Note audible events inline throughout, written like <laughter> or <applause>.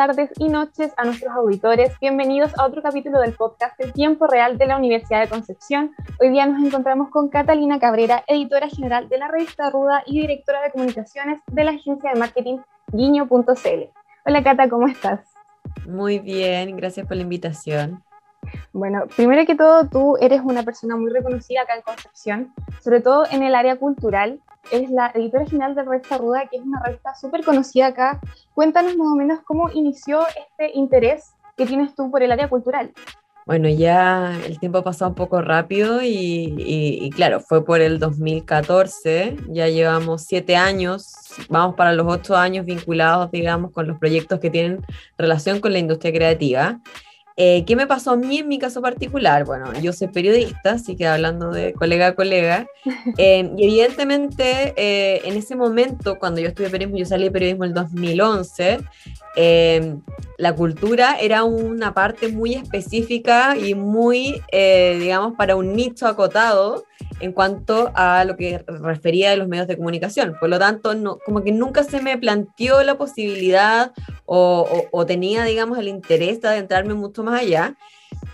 Tardes y noches a nuestros auditores. Bienvenidos a otro capítulo del podcast de Tiempo Real de la Universidad de Concepción. Hoy día nos encontramos con Catalina Cabrera, editora general de la revista Ruda y directora de comunicaciones de la agencia de marketing guiño.cl. Hola Cata, ¿cómo estás? Muy bien, gracias por la invitación. Bueno, primero que todo, tú eres una persona muy reconocida acá en Concepción, sobre todo en el área cultural es la editora general de Revista Ruda, que es una revista súper conocida acá. Cuéntanos más o menos cómo inició este interés que tienes tú por el área cultural. Bueno, ya el tiempo ha pasado un poco rápido y, y, claro, fue por el 2014, ya llevamos siete años, vamos para los ocho años vinculados, digamos, con los proyectos que tienen relación con la industria creativa. Eh, ¿Qué me pasó a mí en mi caso particular? Bueno, yo soy periodista, así que hablando de colega a colega, <laughs> eh, y evidentemente eh, en ese momento, cuando yo estudié periodismo, yo salí de periodismo en el 2011, la cultura era una parte muy específica y muy, digamos, para un nicho acotado en cuanto a lo que refería a los medios de comunicación. Por lo tanto, no, como que nunca se me planteó la posibilidad o, tenía, digamos, el interés de adentrarme mucho más allá.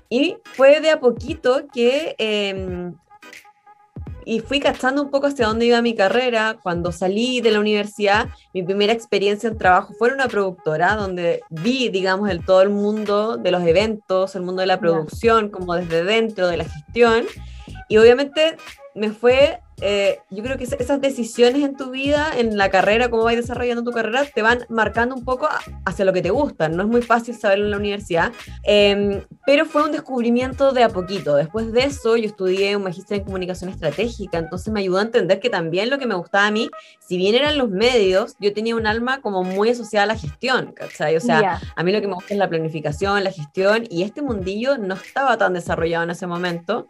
Y fue de a poquito que... Em, y fui cachando un poco hacia dónde iba mi carrera. Cuando salí de la universidad, mi primera experiencia en trabajo fue en una productora donde vi, digamos, el, todo el mundo de los eventos, el mundo de la producción, como desde dentro de la gestión. Y obviamente me fue, eh, yo creo que esas decisiones en tu vida, en la carrera, cómo vas desarrollando tu carrera, te van marcando un poco hacia lo que te gusta. No es muy fácil saberlo en la universidad, em, pero fue un descubrimiento de a poquito. Después de eso, yo estudié un magíster en comunicación estratégica, entonces me ayudó a entender que también lo que me gustaba a mí, si bien eran los medios, yo tenía un alma como muy asociada a la gestión, ¿cachai? O sea, a mí lo que me gusta es la planificación, la gestión, y este mundillo no estaba tan desarrollado en ese momento.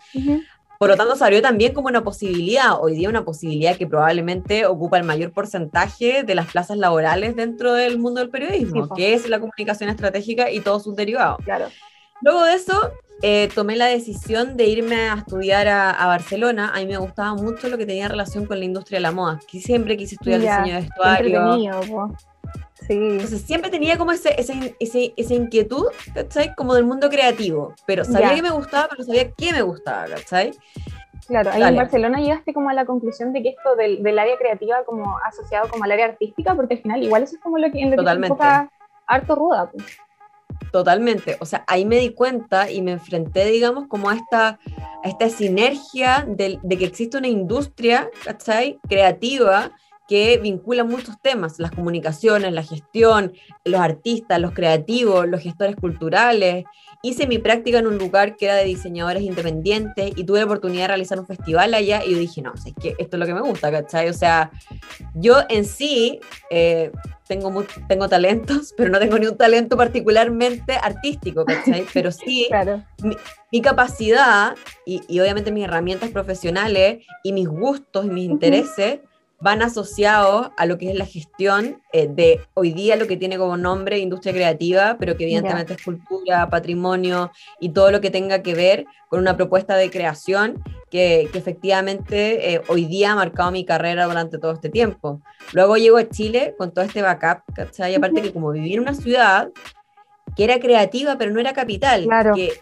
Por lo tanto, salió también como una posibilidad, hoy día una posibilidad que probablemente ocupa el mayor porcentaje de las plazas laborales dentro del mundo del periodismo, que es la comunicación estratégica y todos sus derivados. Claro. Luego de eso, eh, tomé la decisión de irme a estudiar a, Barcelona. A mí me gustaba mucho lo que tenía relación con la industria de la moda, que siempre quise estudiar diseño de vestuario. Sí. Entonces siempre tenía como ese, ese, ese, esa inquietud, ¿cachai? Como del mundo creativo, pero sabía que me gustaba, pero sabía qué me gustaba, ¿cachai? Claro, ahí en Barcelona llegaste como a la conclusión de que esto del, del, área creativa como asociado como al área artística, porque al final igual eso es como lo que, en lo Totalmente. que se enfoca harto ruda. Pues. Totalmente, o sea, ahí me di cuenta y me enfrenté, digamos, como a esta, a esta sinergia de, de que existe una industria, ¿cachai? Creativa que vincula muchos temas, las comunicaciones, la gestión, los artistas, los creativos, los gestores culturales. Hice mi práctica en un lugar que era de diseñadores independientes y tuve la oportunidad de realizar un festival allá y yo dije, no, es que esto es lo que me gusta, ¿cachai? O sea, yo en sí eh, tengo, tengo talentos, pero no tengo ni un talento particularmente artístico, ¿cachai? <laughs> Pero sí, mi, capacidad y, y, obviamente mis herramientas profesionales y mis gustos y mis intereses van asociados a lo que es la gestión eh, de hoy día lo que tiene como nombre industria creativa, pero que evidentemente es cultura, patrimonio y todo lo que tenga que ver con una propuesta de creación que, que efectivamente eh, hoy día ha marcado mi carrera durante todo este tiempo. Luego llego a Chile con todo este backup, ¿cachai? Y aparte que como viví en una ciudad que era creativa, pero no era capital, que,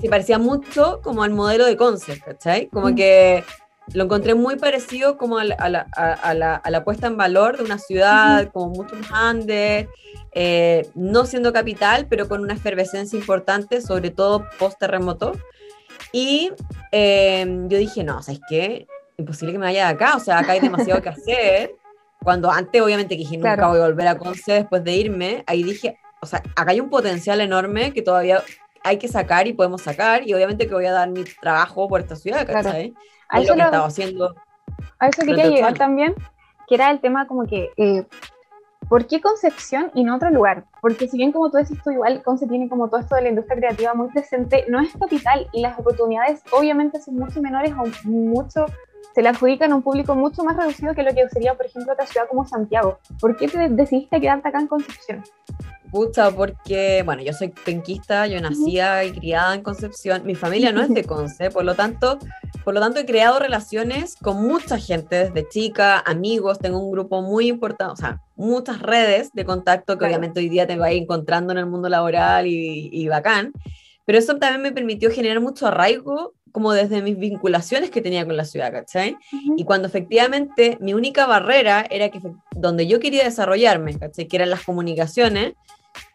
se parecía mucho como al modelo de Concept, ¿cachai? Como que lo encontré muy parecido como a la, a la, a la, a la puesta en valor de una ciudad como mucho más grande, eh, no siendo capital, pero con una efervescencia importante, sobre todo post-terremoto. Y eh, yo dije, no, ¿sabes qué? Imposible que me vaya de acá, o sea, acá hay demasiado que <laughs> hacer. Cuando antes, obviamente, que dije, nunca voy a volver a Conce después de irme, ahí dije, o sea, acá hay un potencial enorme que todavía hay que sacar y podemos sacar, y obviamente que voy a dar mi trabajo por esta ciudad, ¿cachai? a eso lo, haciendo. A eso quería llegar también, que era el tema como que, eh, ¿por qué Concepción y no otro lugar? Porque si bien como tú decís, tú igual Conce tiene como todo esto de la industria creativa muy presente, no es capital y las oportunidades obviamente son mucho menores o mucho se le adjudican a un público mucho más reducido que lo que sería, por ejemplo, otra ciudad como Santiago. ¿Por qué te decidiste quedarte acá en Concepción? Pucha, porque, bueno, yo soy penquista, yo nacía y criada en Concepción, mi familia no es de <laughs> Conce, por lo tanto, por lo tanto he creado relaciones con mucha gente desde chica, amigos, tengo un grupo muy importante, o sea, muchas redes de contacto que obviamente hoy día te voy encontrando en el mundo laboral y, y bacán, pero eso también me permitió generar mucho arraigo como desde mis vinculaciones que tenía con la ciudad, ¿cachai? Y cuando efectivamente mi única barrera era que donde yo quería desarrollarme, ¿cachai? Que eran las comunicaciones,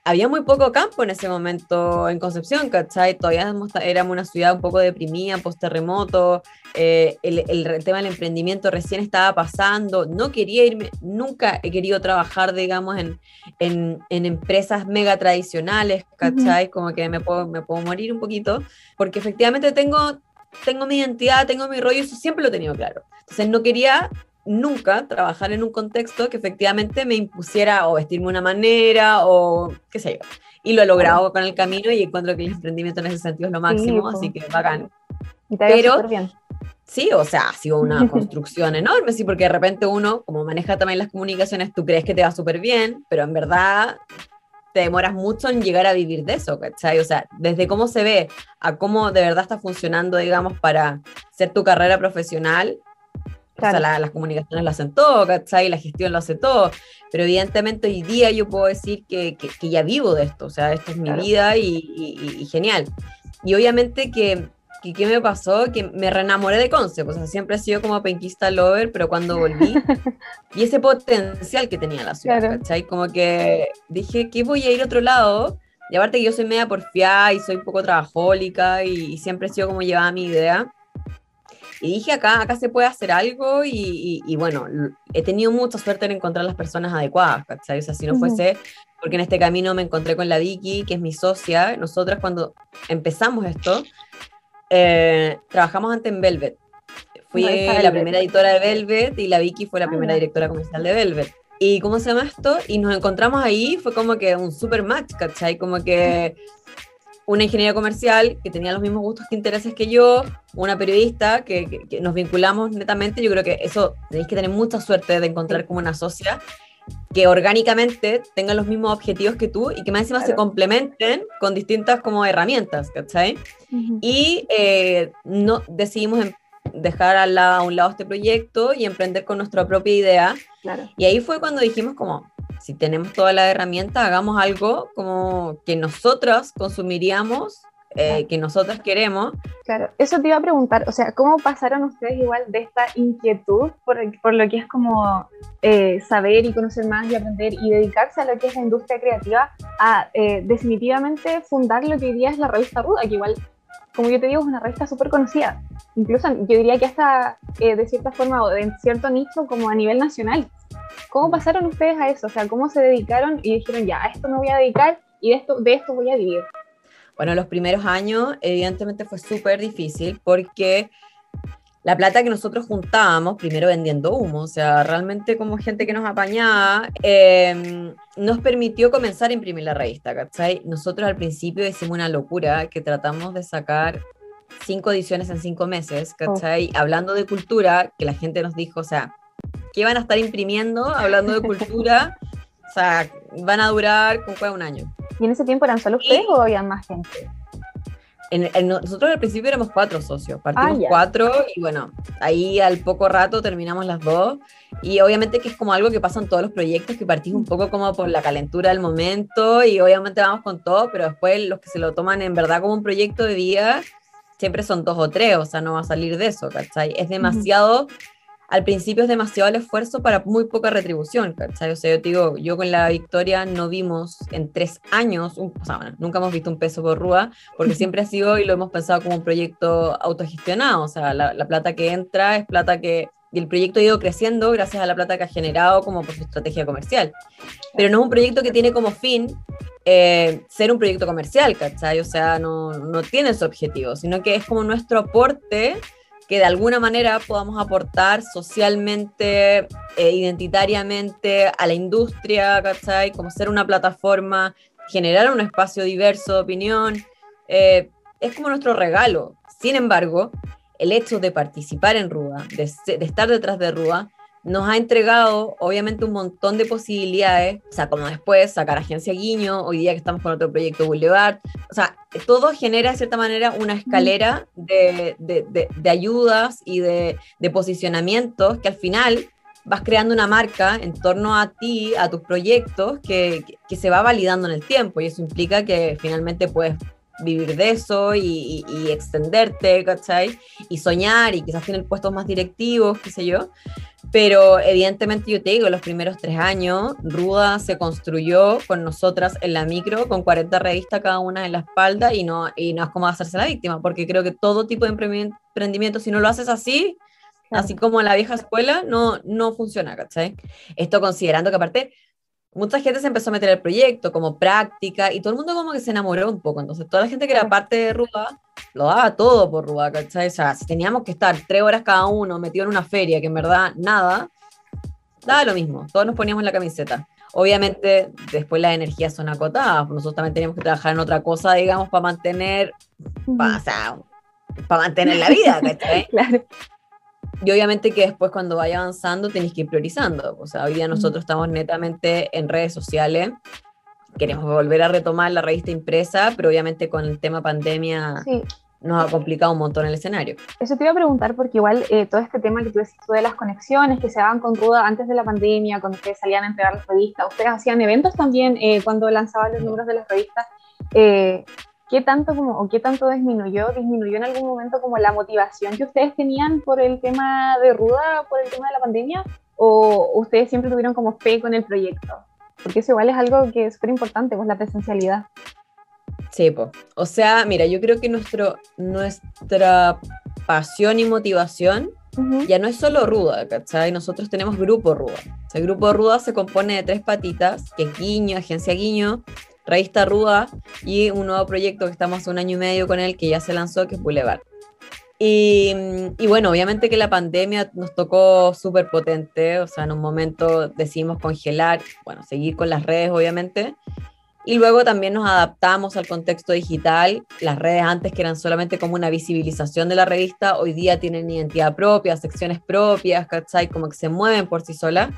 había muy poco campo en ese momento en Concepción, ¿cachai? Todavía éramos una ciudad un poco deprimida, post-terremoto, eh, el, el, tema del emprendimiento recién estaba pasando, no quería irme, nunca he querido trabajar, digamos, en, en, en empresas mega tradicionales, ¿cachai? Como que me puedo, me puedo morir un poquito, porque efectivamente tengo, tengo mi identidad, tengo mi rollo, eso siempre lo he tenido claro. Entonces no quería nunca trabajar en un contexto que efectivamente me impusiera o vestirme de una manera o qué sé yo. Y lo he logrado con el camino y encuentro que el emprendimiento en ese sentido es lo máximo, así que bacán. Y te Pero, bien. Sí, o sea, ha sido una <laughs> construcción enorme, sí, porque de repente uno, como maneja también las comunicaciones, tú crees que te va súper bien, pero en verdad te demoras mucho en llegar a vivir de eso, ¿cachai? O sea, desde cómo se ve a cómo de verdad está funcionando, digamos, para ser tu carrera profesional, o sea, las comunicaciones lo hacen todo, ¿cachai? La gestión lo hace todo. Pero evidentemente hoy día yo puedo decir que, que, ya vivo de esto. O sea, esto es mi vida y, y, genial. Y obviamente que, que, ¿qué me pasó? Que me reenamoré de Concept. O sea, siempre he sido como penquista lover, pero cuando volví, <laughs> y ese potencial que tenía la ciudad, ¿cachai? Como que dije, que voy a ir a otro lado? Y aparte que yo soy media porfiada y soy un poco trabajólica y, y siempre he sido como llevaba mi idea y dije, acá, acá se puede hacer algo y, y, bueno, he tenido mucha suerte en encontrar las personas adecuadas, ¿cachai? O sea, si no fuese, porque en este camino me encontré con la Vicky, que es mi socia, nosotras cuando empezamos esto, eh, trabajamos antes en Velvet. Fui la primera editora de Velvet y la Vicky fue la ah, primera directora comercial de Velvet. ¿Y cómo se llama esto? Y nos encontramos ahí, fue como que un super match, ¿cachai? Como que una ingeniera comercial que tenía los mismos gustos e intereses que yo, una periodista que, nos vinculamos netamente. Yo creo que eso tenéis que tener mucha suerte de encontrar como una socia que orgánicamente tenga los mismos objetivos que tú y que más encima se complementen con distintas como herramientas, ¿cachai? Y eh, no, decidimos em, dejar a, a, un lado este proyecto y emprender con nuestra propia idea. Y ahí fue cuando dijimos como, si tenemos toda la herramienta, hagamos algo como que nosotros consumiríamos, eh, que nosotros queremos. Claro, eso te iba a preguntar, o sea, ¿cómo pasaron ustedes igual de esta inquietud por, por lo que es como eh, saber y conocer más y aprender y dedicarse a lo que es la industria creativa a eh, definitivamente fundar lo que hoy día es la revista Ruda, que igual como yo te digo, es una revista súper conocida. Incluso yo diría que hasta de cierta forma o en cierto nicho como a nivel nacional. ¿Cómo pasaron ustedes a eso? O sea, ¿cómo se dedicaron y dijeron, ya, a esto me voy a dedicar y de esto, de esto voy a vivir? Bueno, los primeros años evidentemente fue súper difícil porque la plata que nosotros juntábamos, primero vendiendo humo, o sea, realmente como gente que nos apañaba, em, nos permitió comenzar a imprimir la revista, ¿cachai? Nosotros al principio hicimos una locura que tratamos de sacar cinco ediciones en cinco meses, ¿cachai? Oh. Hablando de cultura, que la gente nos dijo, o sea, que van a estar imprimiendo, hablando de cultura. o sea, van a durar con un año. ¿Y en ese tiempo eran solo ustedes o había más gente? En, nosotros al principio éramos cuatro socios, partimos ah, cuatro y bueno, ahí al poco rato terminamos las dos. Y obviamente que es como algo que pasa en todos los proyectos, que partís un poco como por la calentura del momento y obviamente vamos con todo, pero después los que se lo toman en verdad como un proyecto de vida, siempre son dos o tres, o sea, no va a salir de eso, ¿cachai? Es demasiado al principio es demasiado el esfuerzo para muy poca retribución, ¿cachai? O sea, yo te digo, yo con la victoria no vimos en tres años, o sea, bueno, nunca hemos visto un peso por rúa, porque <laughs> siempre ha sido y lo hemos pensado como un proyecto autogestionado, o sea, la, plata que entra es plata que, y el proyecto ha ido creciendo gracias a la plata que ha generado como por su estrategia comercial. Pero no es un proyecto que tiene como fin eh, ser un proyecto comercial, ¿cachai? O sea, no, no tiene ese objetivo, sino que es como nuestro aporte que de alguna manera podamos aportar socialmente eh, identitariamente a la industria, ¿cachai? Como ser una plataforma, generar un espacio diverso de opinión, eh, es como nuestro regalo. Sin embargo, el hecho de participar en Ruda, de, de estar detrás de Ruda, nos ha entregado obviamente un montón de posibilidades, o sea, como después sacar Agencia Guiño, hoy día que estamos con otro proyecto Boulevard, o sea, todo genera de cierta manera una escalera de, de, de, ayudas y de, posicionamientos que al final vas creando una marca en torno a ti, a tus proyectos, que, que, se va validando en el tiempo y eso implica que finalmente puedes vivir de eso y, y, extenderte, ¿cachai? Y soñar y quizás tener puestos más directivos, qué sé yo. Pero evidentemente yo te digo, los primeros tres años, Ruda se construyó con nosotras en la micro, con 40 revistas cada una en la espalda y no, y no es como hacerse la víctima, porque creo que todo tipo de emprendimiento, si no lo haces así, así como en la vieja escuela, no, no funciona, ¿cachai? Esto considerando que aparte mucha gente se empezó a meter al proyecto como práctica y todo el mundo como que se enamoró un poco. Entonces, toda la gente que era parte de Ruda lo daba todo por Ruda, ¿cachai? O sea, si teníamos que estar tres horas cada uno metido en una feria, que en verdad nada, daba lo mismo. Todos nos poníamos la camiseta. Obviamente, después las energías son acotadas. Nosotros también teníamos que trabajar en otra cosa, digamos, para mantener, para, o sea, para mantener la vida, ¿cachai? <laughs> claro. Y obviamente que después cuando vaya avanzando tenéis que ir priorizando. O sea, hoy día nosotros estamos netamente en redes sociales. Queremos volver a retomar la revista impresa, pero obviamente con el tema pandemia nos ha complicado un montón el escenario. Eso te iba a preguntar porque igual eh, todo este tema que tú decís de las conexiones que se daban con Ruda antes de la pandemia, cuando ustedes salían a entregar las revistas, ustedes hacían eventos también eh, cuando lanzaban los números de las revistas. Eh, ¿qué tanto como, o qué tanto disminuyó, disminuyó en algún momento como la motivación que ustedes tenían por el tema de Ruda, por el tema de la pandemia? ¿O ustedes siempre tuvieron como fe con el proyecto? Porque eso igual es algo que es súper importante, pues la presencialidad. Sí, pues. O sea, mira, yo creo que nuestro, nuestra pasión y motivación ya no es solo Ruda, ¿cachai? Nosotros tenemos Grupo Ruda. el Grupo Ruda se compone de tres patitas, que es Guiño, Agencia Guiño, Revista Ruda y un nuevo proyecto que estamos un año y medio con él que ya se lanzó, que es Boulevard. Y, y bueno, obviamente que la pandemia nos tocó súper potente, o sea, en un momento decidimos congelar, bueno, seguir con las redes, obviamente, y luego también nos adaptamos al contexto digital. Las redes antes que eran solamente como una visibilización de la revista, hoy día tienen identidad propia, secciones propias, ¿cachai? Como que se mueven por sí solas.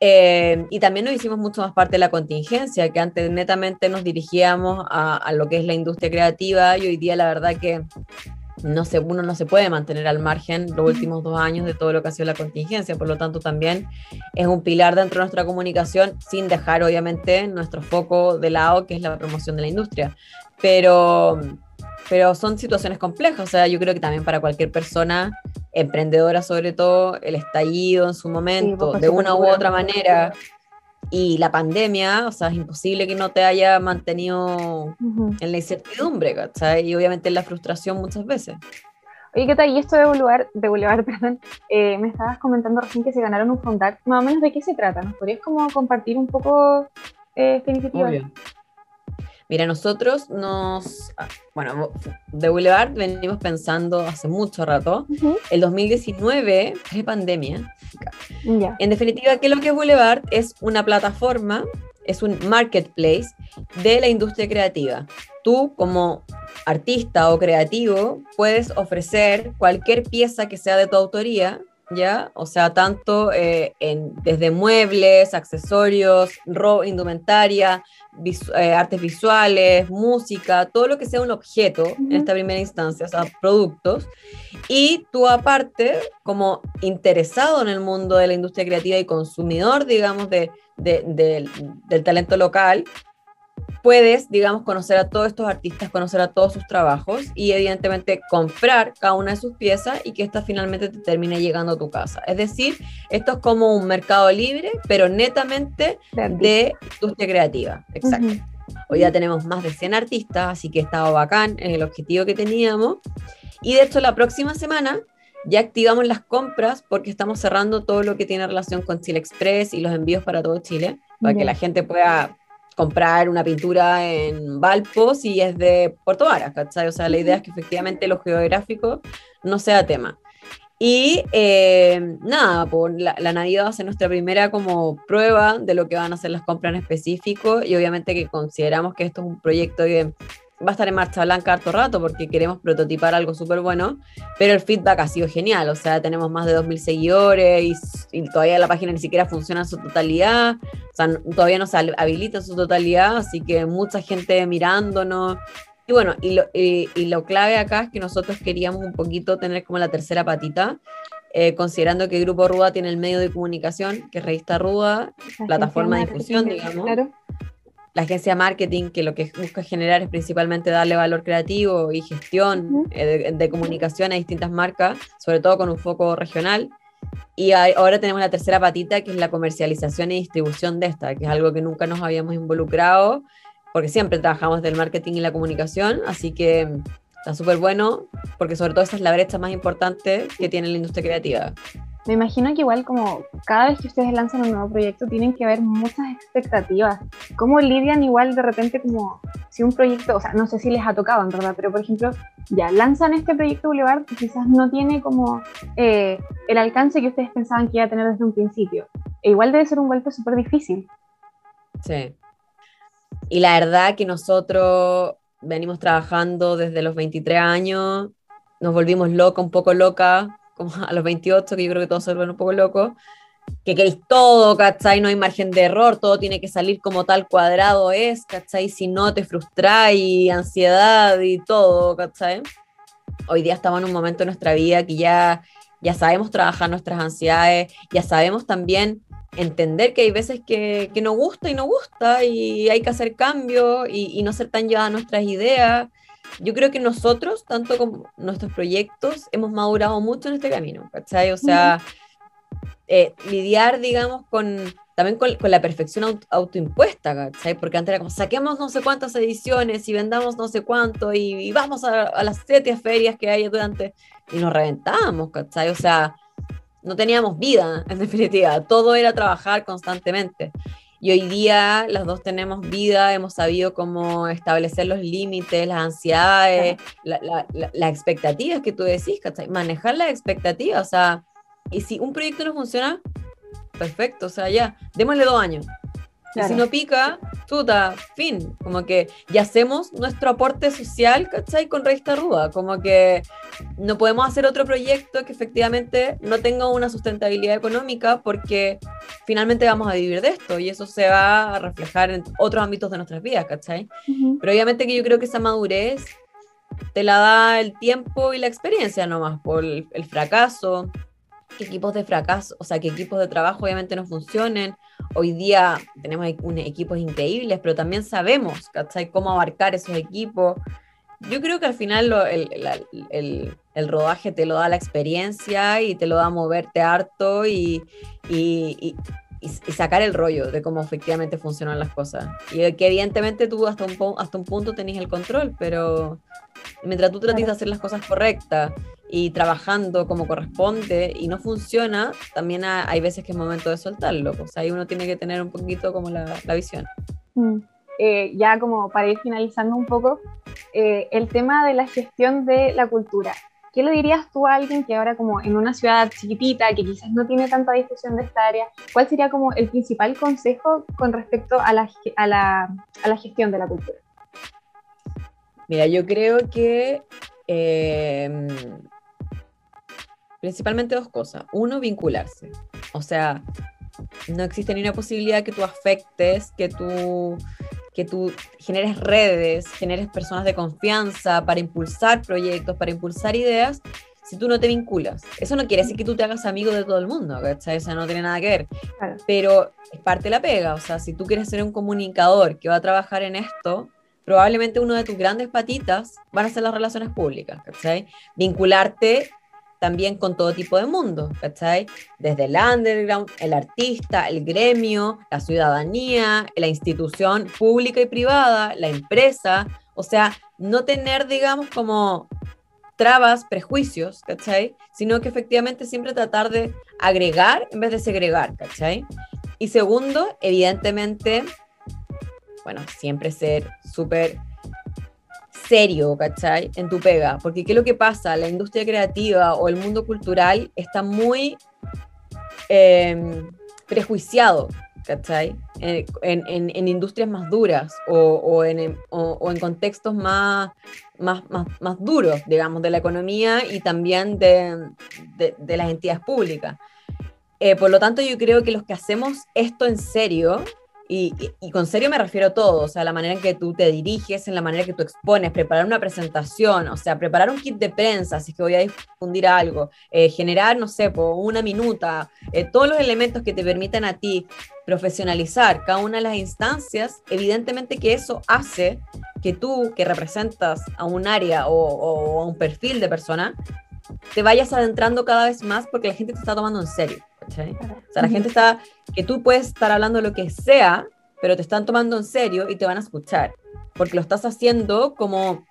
Eh, y también nos hicimos mucho más parte de la contingencia, que antes netamente nos dirigíamos a, a, lo que es la industria creativa y hoy día la verdad que no se, uno no se puede mantener al margen los últimos dos años de todo lo que ha sido la contingencia, por lo tanto también es un pilar dentro de nuestra comunicación sin dejar obviamente nuestro foco de lado, que es la promoción de la industria. Pero, pero son situaciones complejas, o sea, yo creo que también para cualquier persona emprendedora sobre todo, el estallido en su momento, de una u otra manera, y la pandemia, o sea, es imposible que no te haya mantenido en la incertidumbre, ¿cachai? Y obviamente en la frustración muchas veces. Oye, ¿qué tal? Y esto de Boulevard, de Boulevard <laughs> perdón, eh, me estabas comentando recién que se ganaron un Fondac. Más o menos, ¿de qué se trata? ¿Nos podrías como compartir un poco eh, esta iniciativa? Mira, nosotros nos, ah, bueno, de Boulevard venimos pensando hace mucho rato. El 2019, pre-pandemia. En definitiva, ¿qué es lo que es Boulevard? Es una plataforma, es un marketplace de la industria creativa. Tú como artista o creativo puedes ofrecer cualquier pieza que sea de tu autoría ¿ya? O sea, tanto eh, en, desde muebles, accesorios, ropa, indumentaria, eh, artes visuales, música, todo lo que sea un objeto en esta primera instancia, o sea, productos. Y tú aparte, como interesado en el mundo de la industria creativa y consumidor, digamos, de, del talento local, puedes, digamos, conocer a todos estos artistas, conocer a todos sus trabajos y evidentemente comprar cada una de sus piezas y que esta finalmente te termine llegando a tu casa. Es decir, esto es como un mercado libre, pero netamente de industria creativa. Exacto. Hoy ya tenemos más de 100 artistas, así que estado bacán, es el objetivo que teníamos. Y de hecho, la próxima semana ya activamos las compras porque estamos cerrando todo lo que tiene relación con Chile Express y los envíos para todo Chile, para que la gente pueda comprar una pintura en Valpo si es de Puerto Varas, ¿cachai? O sea, la idea es que efectivamente lo geográfico no sea tema. Y eh, nada, por la, la, Navidad va a ser nuestra primera como prueba de lo que van a ser las compras en específico y obviamente que consideramos que esto es un proyecto que va a estar en marcha blanca harto rato porque queremos prototipar algo súper bueno, pero el feedback ha sido genial, o sea, tenemos más de 2.000 seguidores y, y, todavía la página ni siquiera funciona en su totalidad, o sea, todavía no se habilita en su totalidad, así que mucha gente mirándonos. Y bueno, y lo, y, y lo clave acá es que nosotros queríamos un poquito tener como la tercera patita, eh, considerando que el Grupo Ruda tiene el medio de comunicación, que es Revista Ruda, la plataforma de difusión, digamos. Claro la agencia marketing, que lo que busca generar es principalmente darle valor creativo y gestión eh, de, comunicación a distintas marcas, sobre todo con un foco regional. Y ahora tenemos la tercera patita, que es la comercialización y distribución de esta, que es algo que nunca nos habíamos involucrado, porque siempre trabajamos del marketing y la comunicación, así que está súper bueno, porque sobre todo esa es la brecha más importante que tiene la industria creativa. Me imagino que igual como cada vez que ustedes lanzan un nuevo proyecto tienen que haber muchas expectativas. ¿Cómo lidian igual de repente como si un proyecto, o sea, no sé si les ha tocado en verdad, pero por ejemplo, ya lanzan este proyecto Boulevard que quizás no tiene como eh, el alcance que ustedes pensaban que iba a tener desde un principio. E igual debe ser un golpe súper difícil. Sí. Y la verdad que nosotros venimos trabajando desde los 23 años, nos volvimos loca, un poco loca, como a los 28, que yo creo que todos se vuelven un poco locos, que queréis todo, ¿cachai? No hay margen de error, todo tiene que salir como tal cuadrado es, ¿cachai? Si no te frustráis, ansiedad y todo, ¿cachai? Hoy día estamos en un momento de nuestra vida que ya, ya sabemos trabajar nuestras ansiedades, ya sabemos también entender que hay veces que, que nos gusta y no gusta y hay que hacer cambios y, y no ser tan llevadas a nuestras ideas yo creo que nosotros, tanto como nuestros proyectos, hemos madurado mucho en este camino, ¿cachai? O sea, eh, lidiar, digamos, con también con, con la perfección autoimpuesta, ¿cachai? Porque antes era como, saquemos no sé cuántas ediciones y vendamos no sé cuánto y, vamos a, a, las siete ferias que hay durante... Y nos reventábamos, ¿cachai? O sea, no teníamos vida, en definitiva. Todo era trabajar constantemente. Y hoy día las dos tenemos vida, hemos sabido cómo establecer los límites, las ansiedades, las la, expectativas que tú decís, ¿cachai? Manejar las expectativas, o sea, y si un proyecto no funciona, perfecto, o sea, ya, démosle dos años. Y si no pica, tuta, fin. Como que ya hacemos nuestro aporte social, ¿cachai? Con Revista Ruda. Como que no podemos hacer otro proyecto que efectivamente no tenga una sustentabilidad económica porque finalmente vamos a vivir de esto y eso se va a reflejar en otros ámbitos de nuestras vidas, ¿cachai? Pero obviamente que yo creo que esa madurez te la da el tiempo y la experiencia nomás por el, el fracaso, que equipos de fracaso, o sea, que equipos de trabajo obviamente no funcionen. Hoy día tenemos equipos increíbles, pero también sabemos, ¿cachai? Cómo abarcar esos equipos. Yo creo que al final lo, el, el, el, rodaje te lo da la experiencia y te lo da moverte harto y, y, y, sacar el rollo de cómo efectivamente funcionan las cosas. Y que evidentemente tú hasta un, hasta un punto tenés el control, pero mientras tú trates de hacer las cosas correctas y trabajando como corresponde y no funciona, también hay veces que es momento de soltarlo. Pues ahí uno tiene que tener un poquito como la, la visión. Mm. Eh, ya como para ir finalizando un poco, eh, el tema de la gestión de la cultura. ¿Qué le dirías tú a alguien que ahora como en una ciudad chiquitita, que quizás no tiene tanta difusión de esta área, cuál sería como el principal consejo con respecto a la, a la, a la gestión de la cultura? Mira, yo creo que eh, principalmente dos cosas. Uno, vincularse. O sea, no existe ni una posibilidad que tú afectes, que tú, que tú generes redes, generes personas de confianza para impulsar proyectos, para impulsar ideas, si tú no te vinculas. Eso no quiere decir que tú te hagas amigo de todo el mundo, ¿cachai? Eso no tiene nada que ver. Claro. Pero es parte de la pega. O sea, si tú quieres ser un comunicador que va a trabajar en esto, probablemente uno de tus grandes patitas van a ser las relaciones públicas, ¿cachai? Vincularte también con todo tipo de mundo, ¿cachai? Desde el underground, el artista, el gremio, la ciudadanía, la institución pública y privada, la empresa, o sea, no tener, digamos, como trabas, prejuicios, ¿cachai? Sino que efectivamente siempre tratar de agregar en vez de segregar, ¿cachai? Y segundo, evidentemente, bueno, siempre ser súper serio, ¿cachai? En tu pega. Porque ¿qué es lo que pasa? La industria creativa o el mundo cultural está muy eh, prejuiciado, ¿cachai? En, industrias más duras o, en, o, contextos más, más, más, más, duros, digamos, de la economía y también de las entidades públicas. Eh, por lo tanto, yo creo que los que hacemos esto en serio, y, con serio me refiero a todo, o sea, la manera en que tú te diriges, en la manera en que tú expones, preparar una presentación, o sea, preparar un kit de prensa, si es que voy a difundir algo, eh, generar, no sé, una minuta, eh, todos los elementos que te permitan a ti profesionalizar cada una de las instancias, evidentemente que eso hace que tú, que representas a un área o, o a un perfil de persona, te vayas adentrando cada vez más porque la gente te está tomando en serio. O sea, la gente está, que tú puedes estar hablando lo que sea, pero te están tomando en serio y te van a escuchar, porque lo estás haciendo como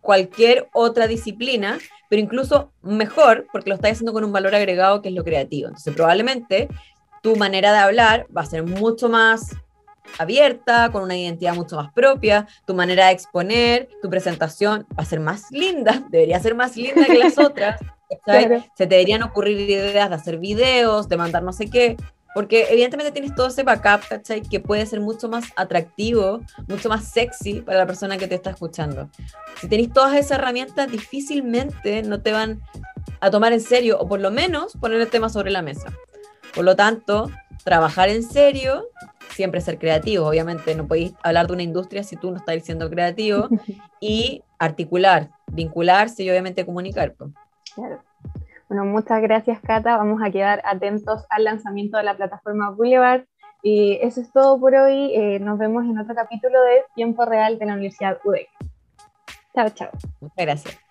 cualquier otra disciplina, pero incluso mejor, porque lo estás haciendo con un valor agregado que es lo creativo. Entonces, probablemente tu manera de hablar va a ser mucho más abierta, con una identidad mucho más propia, tu manera de exponer, tu presentación va a ser más linda, <laughs> debería ser más linda que las <laughs> otras. Se te deberían ocurrir ideas de hacer videos, de mandar no sé qué, porque evidentemente tienes todo ese backup, ¿cachai? Que puede ser mucho más atractivo, mucho más sexy para la persona que te está escuchando. Si tenéis todas esas herramientas, difícilmente no te van a tomar en serio, o por lo menos poner el tema sobre la mesa. Por lo tanto, trabajar en serio, siempre ser creativo, obviamente no podéis hablar de una industria si tú no estás siendo creativo, <laughs> y articular, vincularse y obviamente comunicar. Claro. Bueno, muchas gracias, Cata. Vamos a quedar atentos al lanzamiento de la plataforma Boulevard. Y eso es todo por hoy. Eh, nos vemos en otro capítulo de Tiempo Real de la Universidad UDEC. Chao, chao. Muchas gracias.